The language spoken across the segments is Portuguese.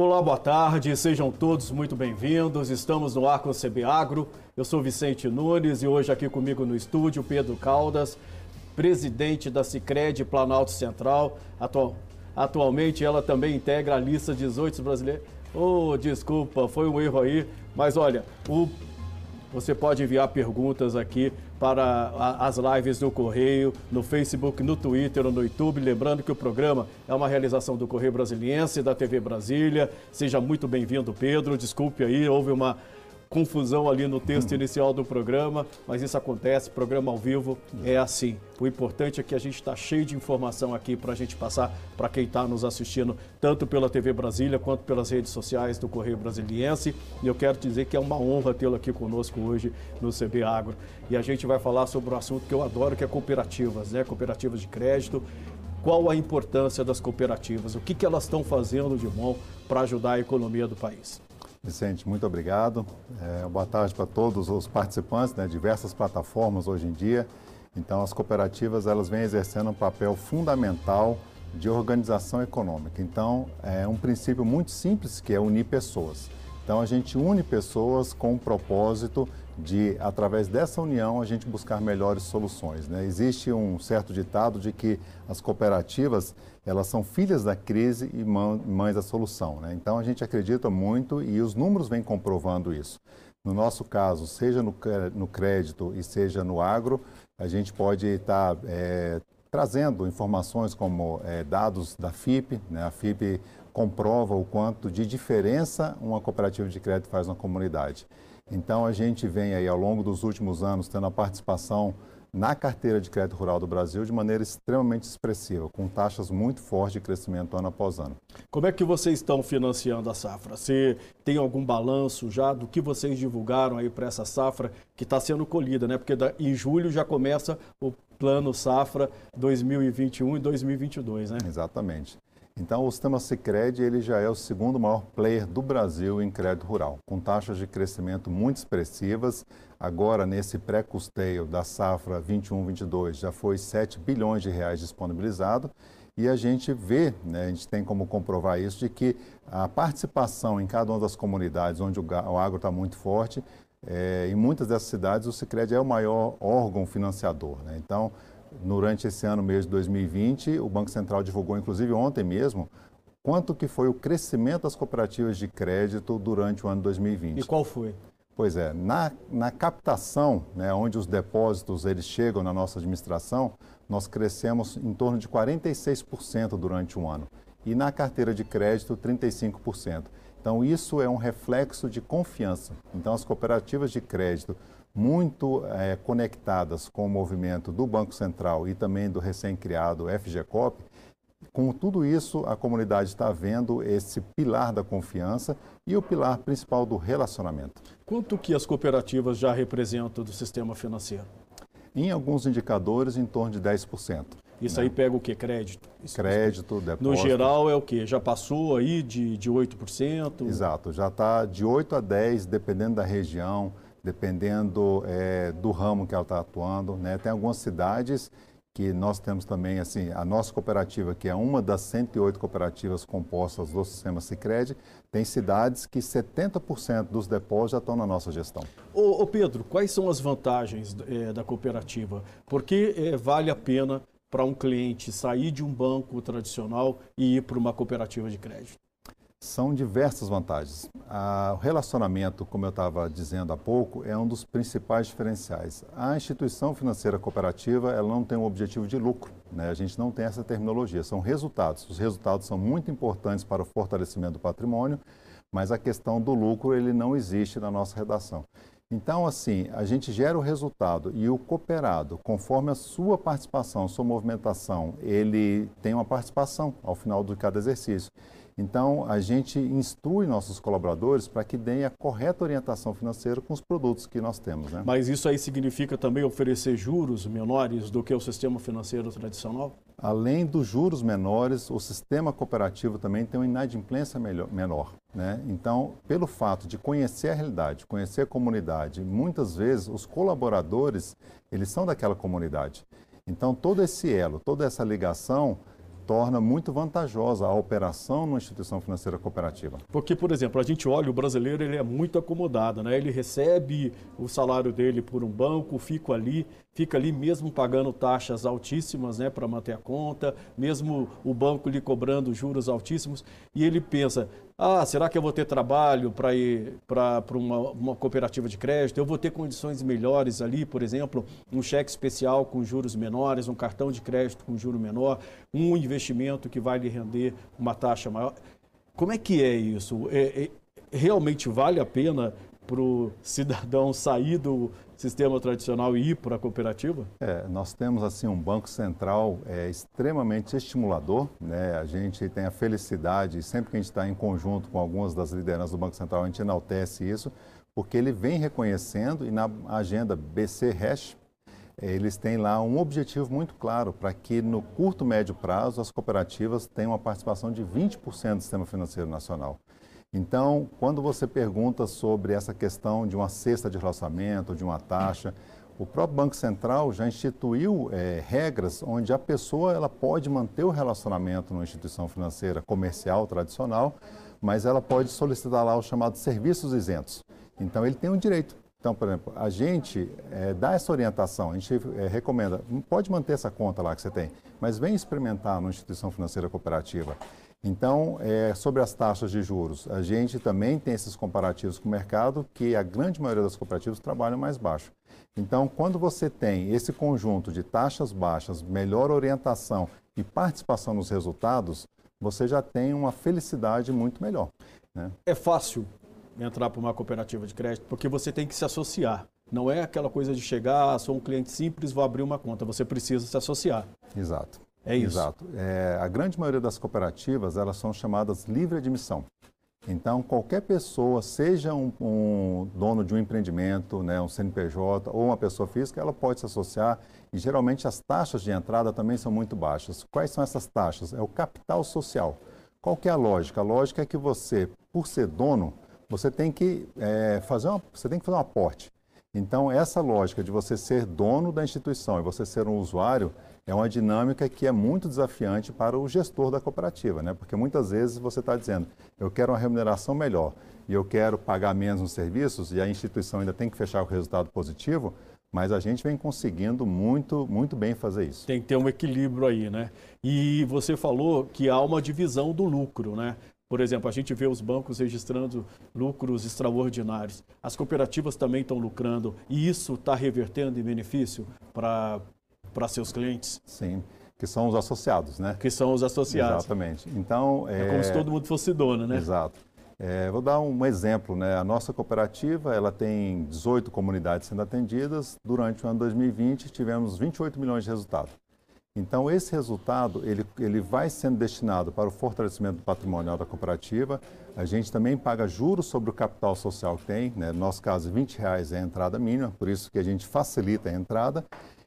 Olá, boa tarde, sejam todos muito bem-vindos. Estamos no ar com o CB Agro. Eu sou Vicente Nunes e hoje aqui comigo no estúdio Pedro Caldas, presidente da Cicred Planalto Central. Atual, atualmente ela também integra a lista 18 brasileiros. Oh, desculpa, foi um erro aí, mas olha, o você pode enviar perguntas aqui para as lives do Correio, no Facebook, no Twitter ou no YouTube. Lembrando que o programa é uma realização do Correio Brasiliense, da TV Brasília. Seja muito bem-vindo, Pedro. Desculpe aí, houve uma confusão ali no texto inicial do programa, mas isso acontece, programa ao vivo é assim. O importante é que a gente está cheio de informação aqui para a gente passar para quem está nos assistindo, tanto pela TV Brasília quanto pelas redes sociais do Correio Brasiliense. E eu quero dizer que é uma honra tê-lo aqui conosco hoje no CB Agro. E a gente vai falar sobre um assunto que eu adoro, que é cooperativas, né? Cooperativas de crédito qual a importância das cooperativas, o que, que elas estão fazendo de bom para ajudar a economia do país. Vicente, muito obrigado. É, boa tarde para todos os participantes, né, diversas plataformas hoje em dia. Então, as cooperativas elas vêm exercendo um papel fundamental de organização econômica. Então, é um princípio muito simples que é unir pessoas. Então, a gente une pessoas com o propósito de, através dessa união, a gente buscar melhores soluções. Né? Existe um certo ditado de que as cooperativas elas são filhas da crise e mães da solução. Né? Então a gente acredita muito e os números vêm comprovando isso. No nosso caso, seja no, crédito e seja no agro, a gente pode estar tá, é, trazendo informações como é, dados da FIP. Né? A FIP comprova o quanto de diferença uma cooperativa de crédito faz na comunidade. Então a gente vem aí ao longo dos últimos anos tendo a participação na carteira de crédito rural do Brasil de maneira extremamente expressiva, com taxas muito fortes de crescimento ano após ano. Como é que vocês estão financiando a safra? Você tem algum balanço já do que vocês divulgaram aí para essa safra que está sendo colhida, né? Porque em julho já começa o plano safra 2021 e 2022, né? Exatamente. Então, o sistema Sicredi ele já é o segundo maior player do Brasil em crédito rural, com taxas de crescimento muito expressivas. Agora, nesse pré-custeio da safra 21-22, já foi 7 bilhões de reais disponibilizado. E a gente vê, né, a gente tem como comprovar isso, de que a participação em cada uma das comunidades onde o agro está muito forte, é, em muitas dessas cidades o Sicredi é o maior órgão financiador. Né? Então, durante esse ano mesmo de 2020, o Banco Central divulgou, inclusive ontem mesmo, quanto que foi o crescimento das cooperativas de crédito durante o ano 2020. E qual foi? Pois é, na, na captação, né, onde os depósitos eles chegam na nossa administração, nós crescemos em torno de 46% durante um ano. E na carteira de crédito, 35%. Então, isso é um reflexo de confiança. Então, as cooperativas de crédito muito é, conectadas com o movimento do Banco Central e também do recém-criado FGCOP, com tudo isso, a comunidade está vendo esse pilar da confiança e o pilar principal do relacionamento. Quanto que as cooperativas já representam do sistema financeiro? Em alguns indicadores, em torno de 10%. Isso né? aí pega o que? Crédito? Isso Crédito, depósito. No geral é o que? Já passou aí de, de 8%? Exato, já está de 8% a 10%, dependendo da região dependendo é, do ramo que ela está atuando. Né? Tem algumas cidades que nós temos também, assim, a nossa cooperativa, que é uma das 108 cooperativas compostas do sistema Sicredi, tem cidades que 70% dos depósitos já estão na nossa gestão. Ô, ô Pedro, quais são as vantagens é, da cooperativa? Por que é, vale a pena para um cliente sair de um banco tradicional e ir para uma cooperativa de crédito? São diversas vantagens. o relacionamento, como eu estava dizendo há pouco, é um dos principais diferenciais. A instituição financeira cooperativa ela não tem um objetivo de lucro. Né? A gente não tem essa terminologia. São resultados. Os resultados são muito importantes para o fortalecimento do patrimônio, mas a questão do lucro ele não existe na nossa redação. Então, assim, a gente gera o resultado e o cooperado, conforme a sua participação, sua movimentação, ele tem uma participação ao final de cada exercício. Então, a gente instrui nossos colaboradores para que deem a correta orientação financeira com os produtos que nós temos. Né? Mas isso aí significa também oferecer juros menores do que o sistema financeiro tradicional? Além dos juros menores, o sistema cooperativo também tem uma inadimplência menor. Né? Então, pelo fato de conhecer a realidade, conhecer a comunidade, muitas vezes os colaboradores, eles são daquela comunidade. Então, todo esse elo, toda essa ligação torna muito vantajosa a operação numa instituição financeira cooperativa. Porque, por exemplo, a gente olha, o brasileiro ele é muito acomodado, né? Ele recebe o salário dele por um banco, fica ali, fica ali mesmo pagando taxas altíssimas, né, para manter a conta, mesmo o banco lhe cobrando juros altíssimos, e ele pensa, ah, será que eu vou ter trabalho para ir para uma, uma cooperativa de crédito? Eu vou ter condições melhores ali, por exemplo, um cheque especial com juros menores, um cartão de crédito com juro menor, um investimento que vai lhe render uma taxa maior. Como é que é isso? É, é, realmente vale a pena para o cidadão sair do sistema tradicional e ir para a cooperativa? É, nós temos assim um banco central é, extremamente estimulador. Né? A gente tem a felicidade, sempre que a gente está em conjunto com algumas das lideranças do Banco Central, a gente enaltece isso, porque ele vem reconhecendo e na agenda BC Hash, é, eles têm lá um objetivo muito claro para que no curto médio prazo as cooperativas tenham uma participação de 20% do sistema financeiro nacional. Então, quando você pergunta sobre essa questão de uma cesta de relacionamento, de uma taxa, o próprio Banco Central já instituiu é, regras onde a pessoa ela pode manter o relacionamento numa instituição financeira comercial tradicional, mas ela pode solicitar lá os chamados serviços isentos. Então, ele tem um direito. Então, por exemplo, a gente é, dá essa orientação, a gente é, recomenda, pode manter essa conta lá que você tem, mas vem experimentar numa instituição financeira cooperativa. Então, é, sobre as taxas de juros, a gente também tem esses comparativos com o mercado, que a grande maioria das cooperativas trabalham mais baixo. Então, quando você tem esse conjunto de taxas baixas, melhor orientação e participação nos resultados, você já tem uma felicidade muito melhor. Né? É fácil entrar para uma cooperativa de crédito porque você tem que se associar. Não é aquela coisa de chegar, ah, sou um cliente simples, vou abrir uma conta. Você precisa se associar. Exato. É isso. Exato. É, a grande maioria das cooperativas, elas são chamadas livre admissão. Então, qualquer pessoa, seja um, um, dono de um empreendimento, né, um CNPJ ou uma pessoa física, ela pode se associar e geralmente as taxas de entrada também são muito baixas. Quais são essas taxas? É o capital social. Qual que é a lógica? A lógica é que você, por ser dono, você tem que, é, fazer, uma, você tem que fazer um aporte. Então, essa lógica de você ser dono da instituição e você ser um usuário, é uma dinâmica que é muito desafiante para o gestor da cooperativa, né? porque muitas vezes você está dizendo, eu quero uma remuneração melhor e eu quero pagar menos nos serviços e a instituição ainda tem que fechar com resultado positivo, mas a gente vem conseguindo muito, muito bem fazer isso. Tem que ter um equilíbrio aí, né? E você falou que há uma divisão do lucro, né? Por exemplo, a gente vê os bancos registrando lucros extraordinários. As cooperativas também estão lucrando e isso está revertendo em benefício para seus clientes? Sim, que são os associados, né? Que são os associados. Exatamente. Então, é, é como se todo mundo fosse dono, né? Exato. É, vou dar um exemplo, né? A nossa cooperativa, ela tem 18 comunidades sendo atendidas. Durante o ano 2020, tivemos 28 milhões de resultado. Então, esse resultado, ele, ele vai sendo destinado para o fortalecimento patrimonial da cooperativa. A gente também paga juros sobre o capital social que tem, né? no nosso caso, 20 reais é a entrada mínima, por isso que a gente facilita a entrada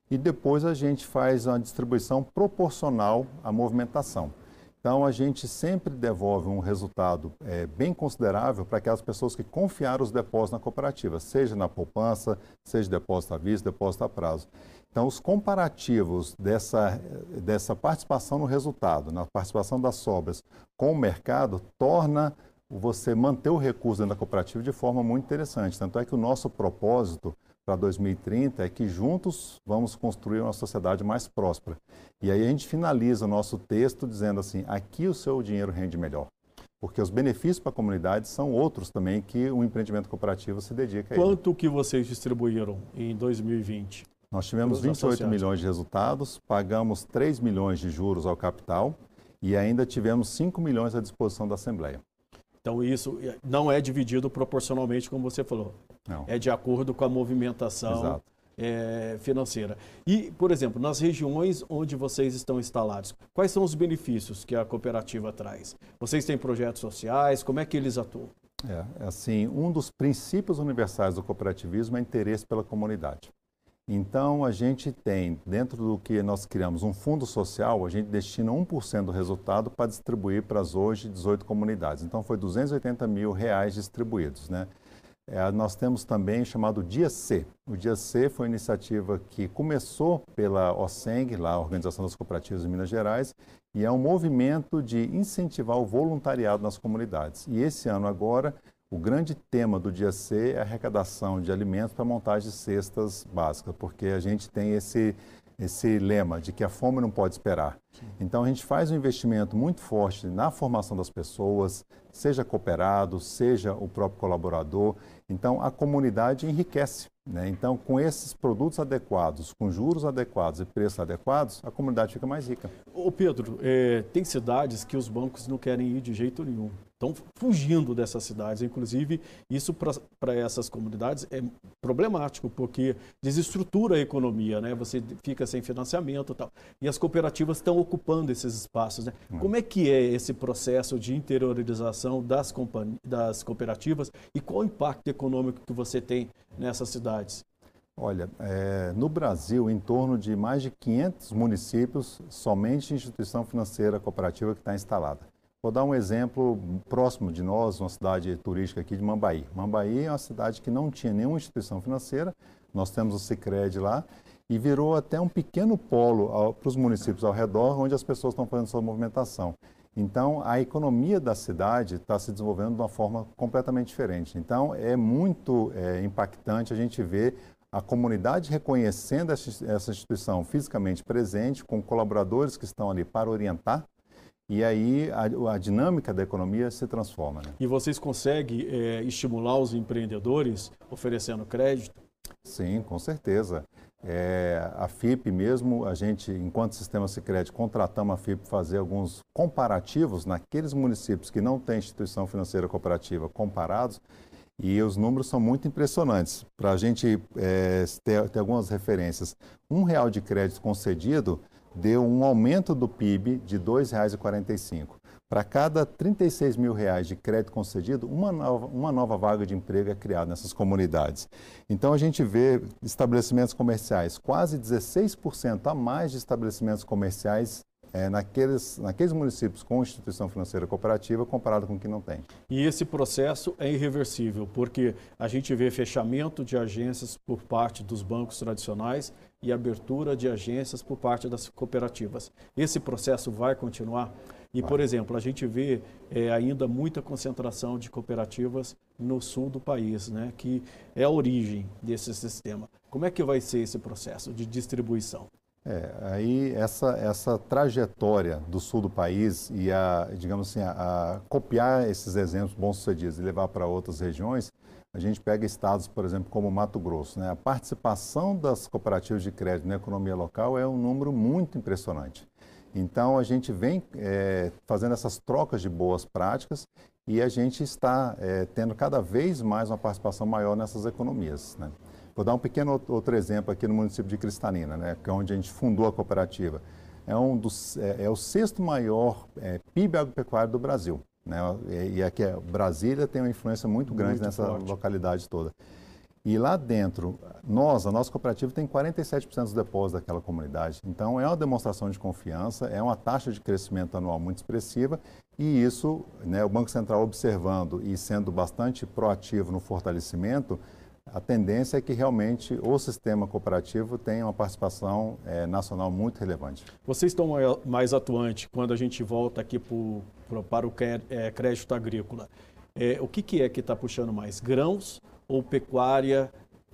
e depois a gente faz uma distribuição proporcional à movimentação. Então, a gente sempre devolve um resultado é, bem considerável para aquelas pessoas que confiaram os depósitos na cooperativa, seja na poupança, seja depósito à vista, depósito a prazo. Então, os comparativos dessa, dessa participação no resultado, na participação das sobras com o mercado, torna você manter o recurso dentro da cooperativa de forma muito interessante. Tanto é que o nosso propósito para 2030 é que juntos vamos construir uma sociedade mais próspera. E aí a gente finaliza o nosso texto dizendo assim: aqui o seu dinheiro rende melhor. Porque os benefícios para a comunidade são outros também que o empreendimento cooperativo se dedica a Quanto que vocês distribuíram em 2020? Nós tivemos 28 associados. milhões de resultados, pagamos 3 milhões de juros ao capital e ainda tivemos 5 milhões à disposição da Assembleia. Então, isso não é dividido proporcionalmente, como você falou. Não. É de acordo com a movimentação é, financeira. E, por exemplo, nas regiões onde vocês estão instalados, quais são os benefícios que a cooperativa traz? Vocês têm projetos sociais? Como é que eles atuam? É, assim, um dos princípios universais do cooperativismo é interesse pela comunidade. Então, a gente tem, dentro do que nós criamos, um fundo social, a gente destina 1% do resultado para distribuir para as hoje 18 comunidades. Então, foi 280 mil reais distribuídos. Né? É, nós temos também chamado Dia C. O Dia C foi uma iniciativa que começou pela OSENG, lá a Organização das Cooperativas de Minas Gerais, e é um movimento de incentivar o voluntariado nas comunidades. E esse ano agora, o grande tema do dia C é a arrecadação de alimentos para montagem de cestas básicas, porque a gente tem esse esse lema de que a fome não pode esperar. Então a gente faz um investimento muito forte na formação das pessoas, seja cooperado, seja o próprio colaborador. Então a comunidade enriquece. Né? Então, com esses produtos adequados, com juros adequados e preços adequados, a comunidade fica mais rica. Ô Pedro, é, tem cidades que os bancos não querem ir de jeito nenhum. Estão fugindo dessas cidades. Inclusive, isso para essas comunidades é problemático, porque desestrutura a economia, né? Você fica sem financiamento e tal. E as cooperativas estão ocupando esses espaços. Né? Hum. Como é que é esse processo de interiorização das, das cooperativas e qual o impacto econômico que você tem nessas cidades? Olha, é, no Brasil, em torno de mais de 500 municípios, somente instituição financeira cooperativa que está instalada. Vou dar um exemplo próximo de nós, uma cidade turística aqui de Mambaí. Mambaí é uma cidade que não tinha nenhuma instituição financeira, nós temos o Cicred lá, e virou até um pequeno polo para os municípios ao redor, onde as pessoas estão fazendo sua movimentação. Então, a economia da cidade está se desenvolvendo de uma forma completamente diferente. Então, é muito é, impactante a gente ver a comunidade reconhecendo essa instituição fisicamente presente, com colaboradores que estão ali para orientar, e aí a, a dinâmica da economia se transforma. Né? E vocês conseguem é, estimular os empreendedores oferecendo crédito? Sim, com certeza. É, a FIP mesmo, a gente, enquanto Sistema Sicredi, contratamos a FIP para fazer alguns comparativos naqueles municípios que não têm instituição financeira cooperativa comparados, e os números são muito impressionantes. Para a gente é, ter, ter algumas referências, um real de crédito concedido deu um aumento do PIB de R$ 2,45. Para cada 36 mil reais de crédito concedido, uma nova, uma nova vaga de emprego é criada nessas comunidades. Então a gente vê estabelecimentos comerciais, quase 16% a mais de estabelecimentos comerciais é, naqueles, naqueles municípios com instituição financeira cooperativa comparado com o que não tem. E esse processo é irreversível, porque a gente vê fechamento de agências por parte dos bancos tradicionais e abertura de agências por parte das cooperativas. Esse processo vai continuar? E, por exemplo, a gente vê é, ainda muita concentração de cooperativas no sul do país, né, que é a origem desse sistema. Como é que vai ser esse processo de distribuição? É, aí essa, essa trajetória do sul do país e a, digamos assim, a, a copiar esses exemplos bons-sucedidos e levar para outras regiões, a gente pega estados, por exemplo, como Mato Grosso. Né? A participação das cooperativas de crédito na economia local é um número muito impressionante. Então, a gente vem é, fazendo essas trocas de boas práticas e a gente está é, tendo cada vez mais uma participação maior nessas economias. Né? Vou dar um pequeno outro exemplo aqui no município de Cristalina, né, que é onde a gente fundou a cooperativa. É, um dos, é, é o sexto maior é, PIB agropecuário do Brasil. Né? E aqui é, Brasília tem uma influência muito grande muito nessa forte. localidade toda. E lá dentro, nós, a nossa cooperativa tem 47% dos depósitos daquela comunidade. Então, é uma demonstração de confiança, é uma taxa de crescimento anual muito expressiva e isso, né, o Banco Central observando e sendo bastante proativo no fortalecimento, a tendência é que realmente o sistema cooperativo tenha uma participação é, nacional muito relevante. Vocês estão mais atuantes quando a gente volta aqui pro, pro, para o é, crédito agrícola. É, o que, que é que está puxando mais? Grãos ou pecuária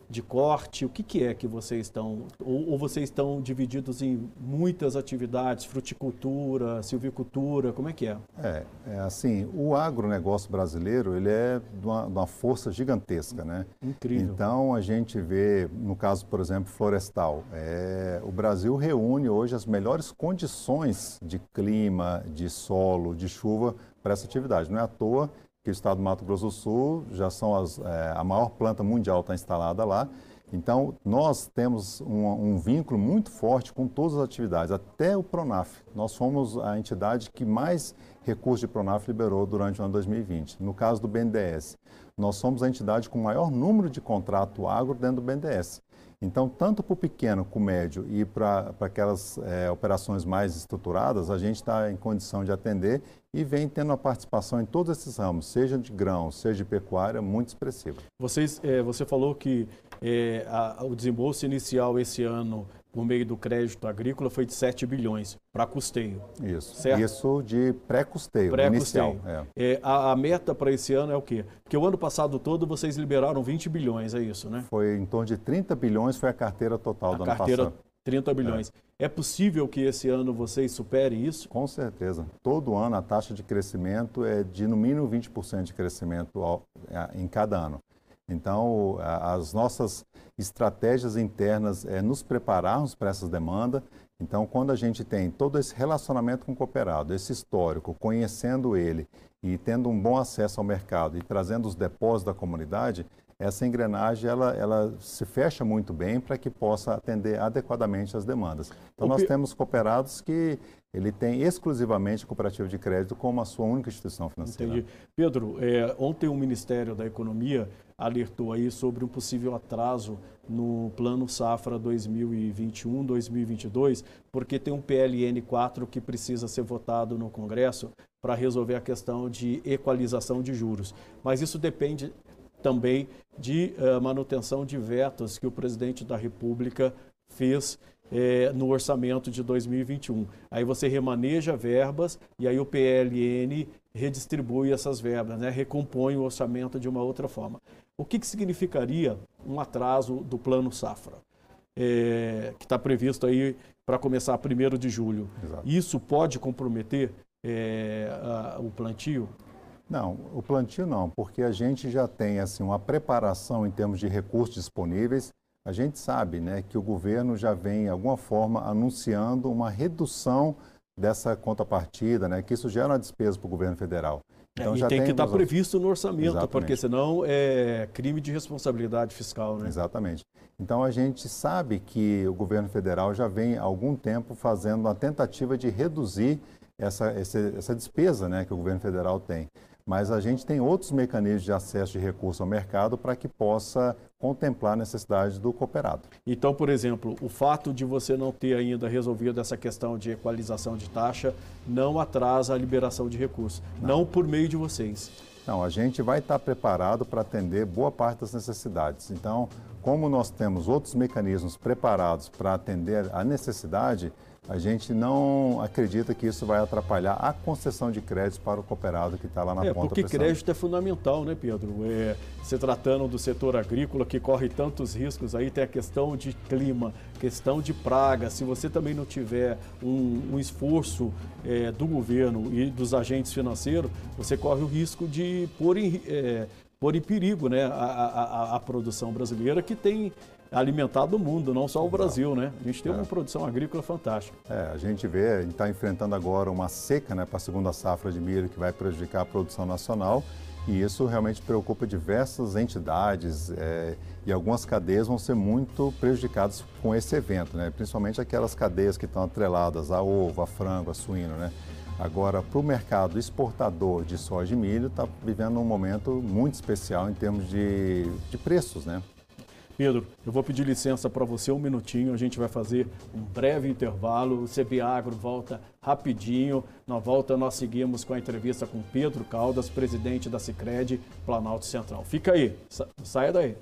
de corte? O que, que é que vocês estão, ou, ou, vocês estão divididos em muitas atividades, fruticultura, silvicultura, como é que é? É, é assim, o agronegócio brasileiro, ele é de uma, de uma, força gigantesca, né? Incrível. Então, a gente vê, no caso, por exemplo, florestal, é, o Brasil reúne hoje as melhores condições de clima, de solo, de chuva para essa atividade. Não é à toa que o estado do Mato Grosso do Sul já são as, é, a maior planta mundial está instalada lá. Então, nós temos um, um, vínculo muito forte com todas as atividades, até o Pronaf. Nós fomos a entidade que mais recursos de Pronaf liberou durante o ano 2020. No caso do BNDES, nós somos a entidade com o maior número de contrato agro dentro do BNDES. Então, tanto para o pequeno, para o médio e para aquelas é, operações mais estruturadas, a gente está em condição de atender e vem tendo uma participação em todos esses ramos, seja de grãos, seja de pecuária, muito expressiva. Vocês, é, você falou que é, a, o desembolso inicial esse ano por meio do crédito agrícola foi de 7 bilhões para custeio. Isso. Certo? Isso de pré-custeio, pré inicial. É. É, a, a, meta para esse ano é o quê? Porque o ano passado todo vocês liberaram 20 bilhões, é isso, né? Foi em torno de 30 bilhões, foi a carteira total a do carteira, ano passado. 30 bilhões. É. é possível que esse ano vocês superem isso? Com certeza. Todo ano a taxa de crescimento é de no mínimo 20% de crescimento ao, em cada ano. Então, as nossas estratégias internas é nos prepararmos para essas demandas. Então, quando a gente tem todo esse relacionamento com o cooperado, esse histórico, conhecendo ele e tendo um bom acesso ao mercado e trazendo os depósitos da comunidade, essa engrenagem ela, ela se fecha muito bem para que possa atender adequadamente as demandas. Então, nós temos cooperados que ele tem exclusivamente a cooperativa de crédito como a sua única instituição financeira. Entendi. Pedro, é, ontem o Ministério da Economia alertou aí sobre um possível atraso no Plano Safra 2021-2022, porque tem um PLN 4 que precisa ser votado no Congresso para resolver a questão de equalização de juros. Mas isso depende também de uh, manutenção de vetos que o presidente da República fez é, no orçamento de 2021. Aí você remaneja verbas e aí o PLN redistribui essas verbas, né? recompõe o orçamento de uma outra forma. O que, que significaria um atraso do plano safra, é, que está previsto aí para começar 1 de julho? Exato. Isso pode comprometer é, a, o plantio? Não, o plantio não, porque a gente já tem assim uma preparação em termos de recursos disponíveis a gente sabe né, que o governo já vem, de alguma forma, anunciando uma redução dessa contrapartida, né, que isso gera uma despesa para o governo federal. É, então, é, e já tem que estar tá previsto no orçamento, Exatamente. porque senão é crime de responsabilidade fiscal. Né? Exatamente. Então a gente sabe que o governo federal já vem há algum tempo fazendo uma tentativa de reduzir essa, essa, essa despesa né, que o governo federal tem mas a gente tem outros mecanismos de acesso de recurso ao mercado para que possa contemplar a necessidade do cooperado. Então, por exemplo, o fato de você não ter ainda resolvido essa questão de equalização de taxa não atrasa a liberação de recursos, não, não por meio de vocês. Não, a gente vai estar preparado para atender boa parte das necessidades. Então, como nós temos outros mecanismos preparados para atender a necessidade, a gente não acredita que isso vai atrapalhar a concessão de créditos para o cooperado que está lá na é, ponta. Porque crédito é fundamental, né, Pedro? É, se tratando do setor agrícola que corre tantos riscos, aí tem a questão de clima, questão de praga. Se você também não tiver um, um esforço é, do governo e dos agentes financeiros, você corre o risco de pôr em, é, pôr em perigo né, a, a, a produção brasileira que tem alimentado o mundo, não só o Brasil, né? A gente tem é. uma produção agrícola fantástica. É, a gente vê, a gente está enfrentando agora uma seca né, para a segunda safra de milho que vai prejudicar a produção nacional e isso realmente preocupa diversas entidades é, e algumas cadeias vão ser muito prejudicadas com esse evento, né? Principalmente aquelas cadeias que estão atreladas a ovo, a frango, a suíno, né? Agora, para o mercado exportador de soja e milho, está vivendo um momento muito especial em termos de, de preços, né? Pedro, eu vou pedir licença para você um minutinho, a gente vai fazer um breve intervalo, o CB Agro volta rapidinho. Na volta nós seguimos com a entrevista com Pedro Caldas, presidente da Sicredi Planalto Central. Fica aí, saia daí.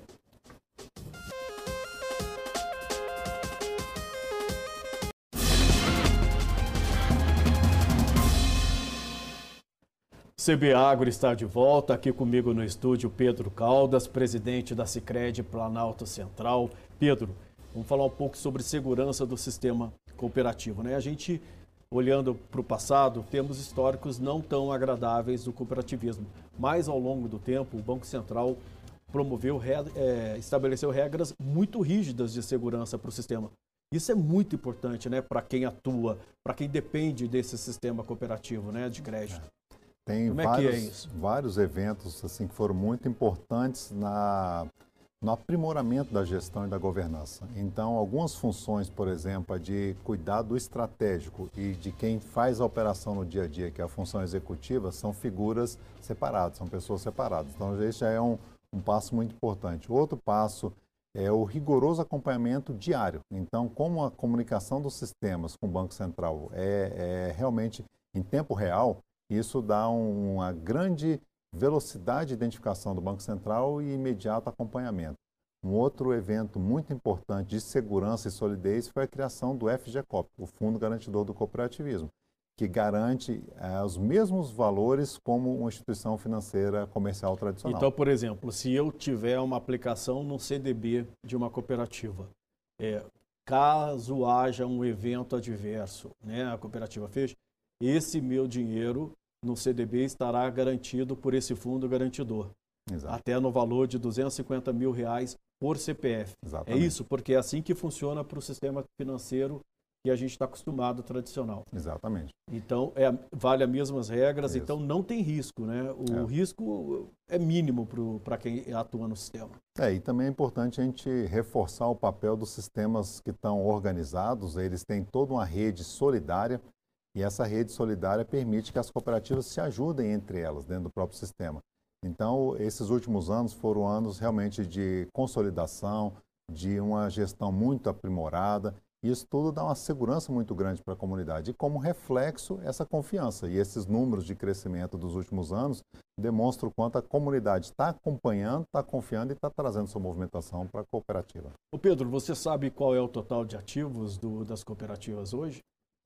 CB Agro está de volta, aqui comigo no estúdio Pedro Caldas, presidente da Sicredi Planalto Central. Pedro, vamos falar um pouco sobre segurança do sistema cooperativo. Né? A gente, olhando para o passado, temos históricos não tão agradáveis do cooperativismo, mas ao longo do tempo o Banco Central promoveu, é, estabeleceu regras muito rígidas de segurança para o sistema. Isso é muito importante né, para quem atua, para quem depende desse sistema cooperativo né, de crédito. Tem Como vários, é que é isso? vários eventos assim, que foram muito importantes na, no aprimoramento da gestão e da governança. Então, algumas funções, por exemplo, a de cuidar do estratégico e de quem faz a operação no dia a dia, que é a função executiva, são figuras separadas, são pessoas separadas. Então, esse já é um, um passo muito importante. Outro passo é o rigoroso acompanhamento diário. Então, como a comunicação dos sistemas com o Banco Central é, é realmente em tempo real, isso dá uma grande velocidade de identificação do Banco Central e imediato acompanhamento. Um outro evento muito importante de segurança e solidez foi a criação do FGCOP, o Fundo Garantidor do Cooperativismo, que garante eh, os mesmos valores como uma instituição financeira comercial tradicional. Então, por exemplo, se eu tiver uma aplicação no CDB de uma cooperativa, é, caso haja um evento adverso, né, a cooperativa fecha, esse meu dinheiro no CDB estará garantido por esse fundo garantidor. Exato. Até no valor de 250 mil reais por CPF. É Exatamente. É isso, porque é assim que funciona para o sistema financeiro que a gente está acostumado tradicional. Exatamente. Então, é, vale as mesmas regras, Isso. então não tem risco, né? O é. risco é mínimo para quem atua no sistema. É, e também é importante a gente reforçar o papel dos sistemas que estão organizados, eles têm toda uma rede solidária, e essa rede solidária permite que as cooperativas se ajudem entre elas dentro do próprio sistema. Então, esses últimos anos foram anos realmente de consolidação, de uma gestão muito aprimorada, isso tudo dá uma segurança muito grande para a comunidade. E como reflexo, essa confiança. E esses números de crescimento dos últimos anos demonstram o quanto a comunidade está acompanhando, está confiando e está trazendo sua movimentação para a cooperativa. O Pedro, você sabe qual é o total de ativos do, das cooperativas hoje?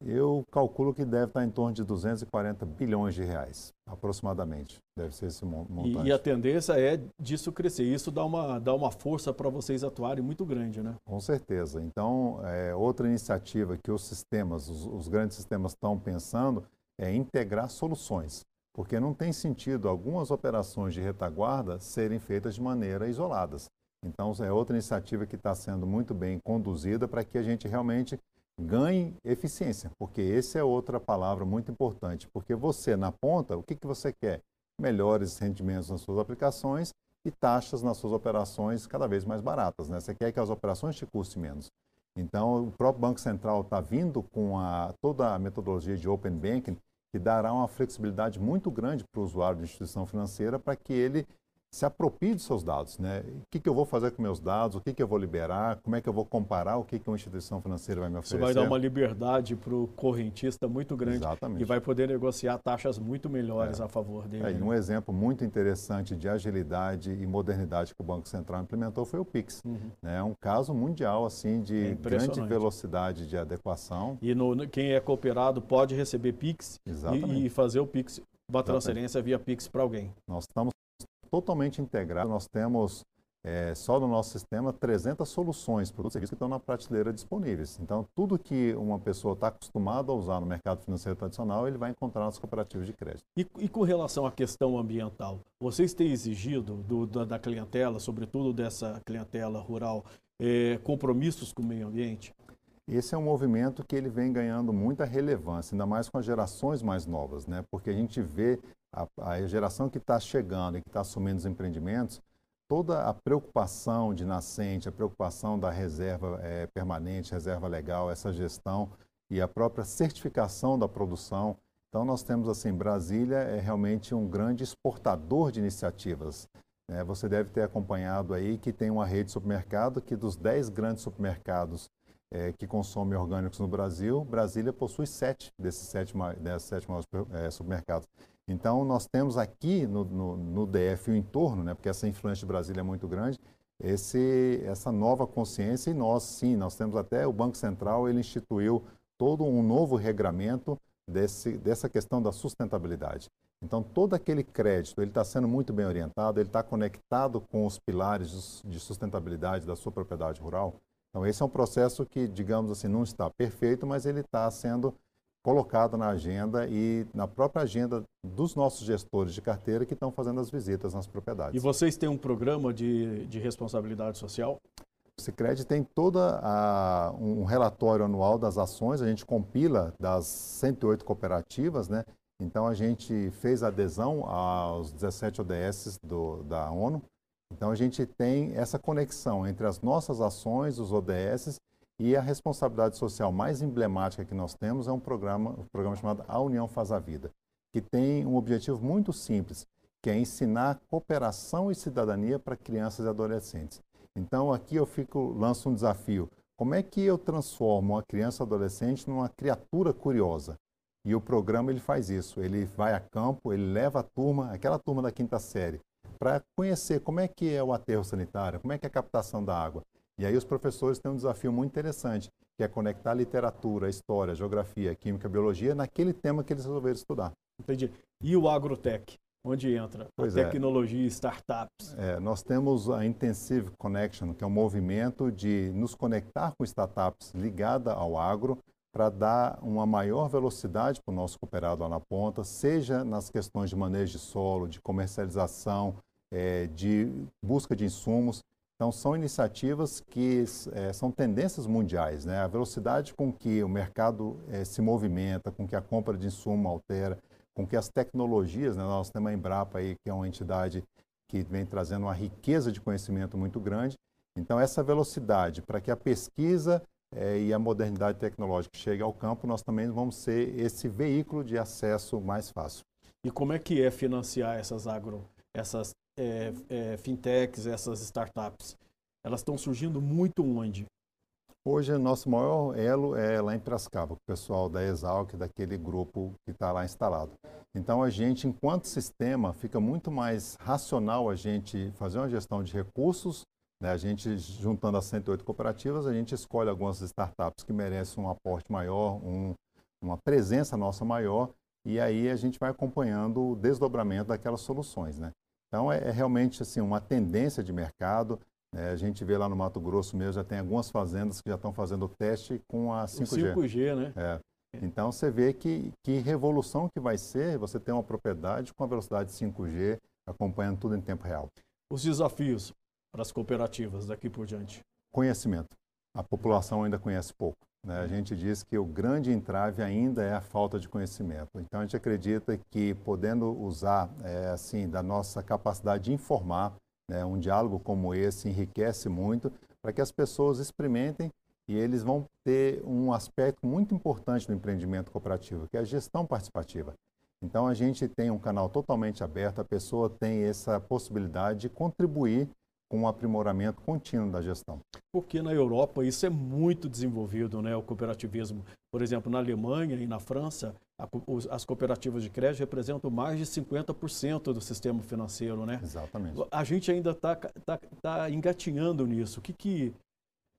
Eu calculo que deve estar em torno de 240 bilhões de reais, aproximadamente. Deve ser esse montante. E, e a tendência é disso crescer. Isso dá uma, dá uma força para vocês atuarem muito grande, né? Com certeza. Então, é, outra iniciativa que os sistemas, os, os grandes sistemas estão pensando é integrar soluções. Porque não tem sentido algumas operações de retaguarda serem feitas de maneira isoladas. Então, é outra iniciativa que está sendo muito bem conduzida para que a gente realmente ganhe eficiência, porque essa é outra palavra muito importante, porque você, na ponta, o que, que você quer? Melhores rendimentos nas suas aplicações e taxas nas suas operações cada vez mais baratas. Né? Você quer que as operações te custem menos. Então, o próprio Banco Central está vindo com a, toda a metodologia de Open Banking, que dará uma flexibilidade muito grande para o usuário de instituição financeira para que ele se aproprie dos seus dados. Né? O que, que eu vou fazer com meus dados, o que, que eu vou liberar, como é que eu vou comparar o que, que uma instituição financeira vai me oferecer. Isso vai dar uma liberdade para o correntista muito grande Exatamente. e vai poder negociar taxas muito melhores é. a favor dele. É, e um exemplo muito interessante de agilidade e modernidade que o Banco Central implementou foi o Pix. Uhum. Né? É um caso mundial assim de é grande velocidade de adequação. E no, quem é cooperado pode receber Pix e, e, fazer o Pix, uma transferência via Pix para alguém. Nós estamos totalmente integrado. Nós temos é, só no nosso sistema 300 soluções, produtos e serviços que estão na prateleira disponíveis. Então, tudo que uma pessoa está acostumada a usar no mercado financeiro tradicional, ele vai encontrar nas cooperativas de crédito. E, e com relação à questão ambiental, vocês têm exigido do, da, da, clientela, sobretudo dessa clientela rural, é, compromissos com o meio ambiente? Esse é um movimento que ele vem ganhando muita relevância, ainda mais com as gerações mais novas, né? porque a gente vê a, a geração que está chegando e que está assumindo os empreendimentos, toda a preocupação de nascente, a preocupação da reserva é, permanente, reserva legal, essa gestão e a própria certificação da produção. Então, nós temos assim, Brasília é realmente um grande exportador de iniciativas. Né? Você deve ter acompanhado aí que tem uma rede de supermercado que dos 10 grandes supermercados é, que consomem orgânicos no Brasil, Brasília possui sete desses sete, desses sete maiores é, supermercados. Então, nós temos aqui no, no, no DF o entorno, né, porque essa influência de Brasília é muito grande, esse, essa nova consciência e nós, sim, nós temos até o Banco Central, ele instituiu todo um novo regramento desse, dessa questão da sustentabilidade. Então, todo aquele crédito, ele está sendo muito bem orientado, ele está conectado com os pilares de sustentabilidade da sua propriedade rural. Então, esse é um processo que, digamos assim, não está perfeito, mas ele está sendo colocado na agenda e na própria agenda dos nossos gestores de carteira que estão fazendo as visitas nas propriedades. E vocês têm um programa de, de responsabilidade social? O Sicredi tem toda a, um relatório anual das ações, a gente compila das 108 cooperativas, né? Então a gente fez adesão aos 17 ODS do, da ONU. Então a gente tem essa conexão entre as nossas ações, os ODS e a responsabilidade social mais emblemática que nós temos é um programa, um programa chamado A União Faz a Vida, que tem um objetivo muito simples, que é ensinar cooperação e cidadania para crianças e adolescentes. Então aqui eu fico lanço um desafio. Como é que eu transformo uma criança adolescente numa criatura curiosa? E o programa ele faz isso. Ele vai a campo, ele leva a turma, aquela turma da quinta série, para conhecer como é que é o aterro sanitário, como é que é a captação da água. E aí os professores têm um desafio muito interessante, que é conectar literatura, história, geografia, química, biologia naquele tema que eles resolveram estudar. Entendi. E o agrotech? Onde entra? Pois a é. tecnologia e startups. É, nós temos a Intensive Connection, que é um movimento de nos conectar com startups ligada ao agro para dar uma maior velocidade para o nosso cooperado lá na ponta, seja nas questões de manejo de solo, de comercialização, é, de busca de insumos. Então, são iniciativas que é, são tendências mundiais. Né? A velocidade com que o mercado é, se movimenta, com que a compra de insumo altera, com que as tecnologias, né? nós temos a Embrapa aí, que é uma entidade que vem trazendo uma riqueza de conhecimento muito grande. Então, essa velocidade para que a pesquisa é, e a modernidade tecnológica chegue ao campo, nós também vamos ser esse veículo de acesso mais fácil. E como é que é financiar essas agro, essas é, é, fintechs, essas startups? Elas estão surgindo muito onde? Hoje, nosso maior elo é lá em Piracicaba, o pessoal da Exalc, daquele grupo que está lá instalado. Então, a gente, enquanto sistema, fica muito mais racional a gente fazer uma gestão de recursos. Né? A gente, juntando as 108 cooperativas, a gente escolhe algumas startups que merecem um aporte maior, um, uma presença nossa maior, e aí a gente vai acompanhando o desdobramento daquelas soluções. Né? Então, é, é realmente assim, uma tendência de mercado. É, a gente vê lá no Mato Grosso mesmo, já tem algumas fazendas que já estão fazendo teste com a 5G. O 5G, né? É. Então você vê que, que revolução que vai ser você ter uma propriedade com a velocidade 5G, acompanhando tudo em tempo real. Os desafios para as cooperativas daqui por diante? Conhecimento. A população ainda conhece pouco. Né? A gente diz que o grande entrave ainda é a falta de conhecimento. Então a gente acredita que podendo usar é, assim da nossa capacidade de informar, né? Um diálogo como esse enriquece muito para que as pessoas experimentem e eles vão ter um aspecto muito importante no empreendimento cooperativo, que é a gestão participativa. Então a gente tem um canal totalmente aberto, a pessoa tem essa possibilidade de contribuir com o aprimoramento contínuo da gestão. Porque na Europa isso é muito desenvolvido, né, o cooperativismo. Por exemplo, na Alemanha e na França, a, os, as cooperativas de crédito representam mais de 50% do sistema financeiro, né? Exatamente. A gente ainda está tá, tá engatinhando nisso. O que que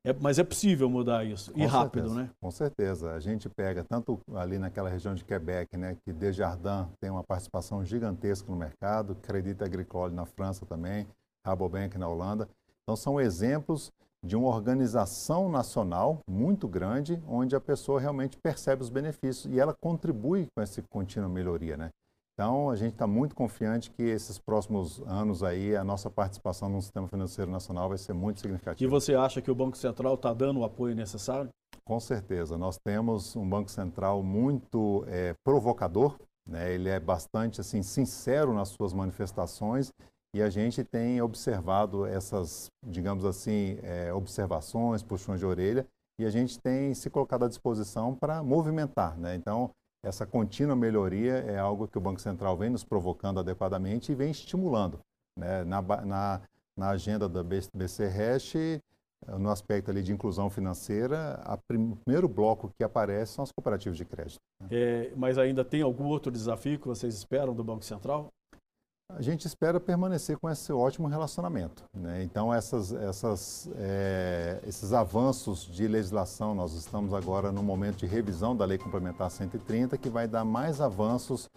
é, mas é possível mudar isso, com e rápido, certeza, né? Com certeza. A gente pega tanto ali naquela região de Quebec, né, que Desjardins tem uma participação gigantesca no mercado, Credit Agricole na França também, Rabobank na Holanda. Então, são exemplos de uma organização nacional muito grande, onde a pessoa realmente percebe os benefícios e ela contribui com essa contínua melhoria, né? Então, a gente está muito confiante que esses próximos anos aí, a nossa participação no sistema financeiro nacional vai ser muito significativa. E você acha que o Banco Central está dando o apoio necessário? Com certeza. Nós temos um Banco Central muito é, provocador, né? ele é bastante assim, sincero nas suas manifestações e a gente tem observado essas, digamos assim, é, observações, puxões de orelha, e a gente tem se colocado à disposição para movimentar. Né? Então, essa contínua melhoria é algo que o Banco Central vem nos provocando adequadamente e vem estimulando. Né? Na, na, na agenda da BC Hash, no aspecto ali de inclusão financeira, o primeiro bloco que aparece são as cooperativas de crédito. Né? É, mas ainda tem algum outro desafio que vocês esperam do Banco Central? A gente espera permanecer com esse ótimo relacionamento. Né? Então, essas, essas, é, esses avanços de legislação, nós estamos agora no momento de revisão da Lei Complementar 130, que vai dar mais avanços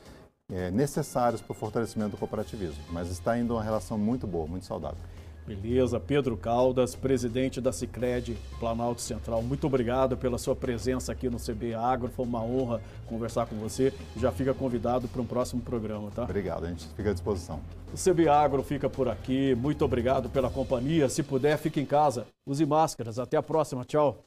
é, necessários para o fortalecimento do cooperativismo. Mas está indo uma relação muito boa, muito saudável. Beleza, Pedro Caldas, presidente da Cicred Planalto Central, muito obrigado pela sua presença aqui no CB Agro, foi uma honra conversar com você. Já fica convidado para um próximo programa, tá? Obrigado, a gente fica à disposição. O CB Agro fica por aqui, muito obrigado pela companhia. Se puder, fique em casa, use máscaras. Até a próxima, tchau.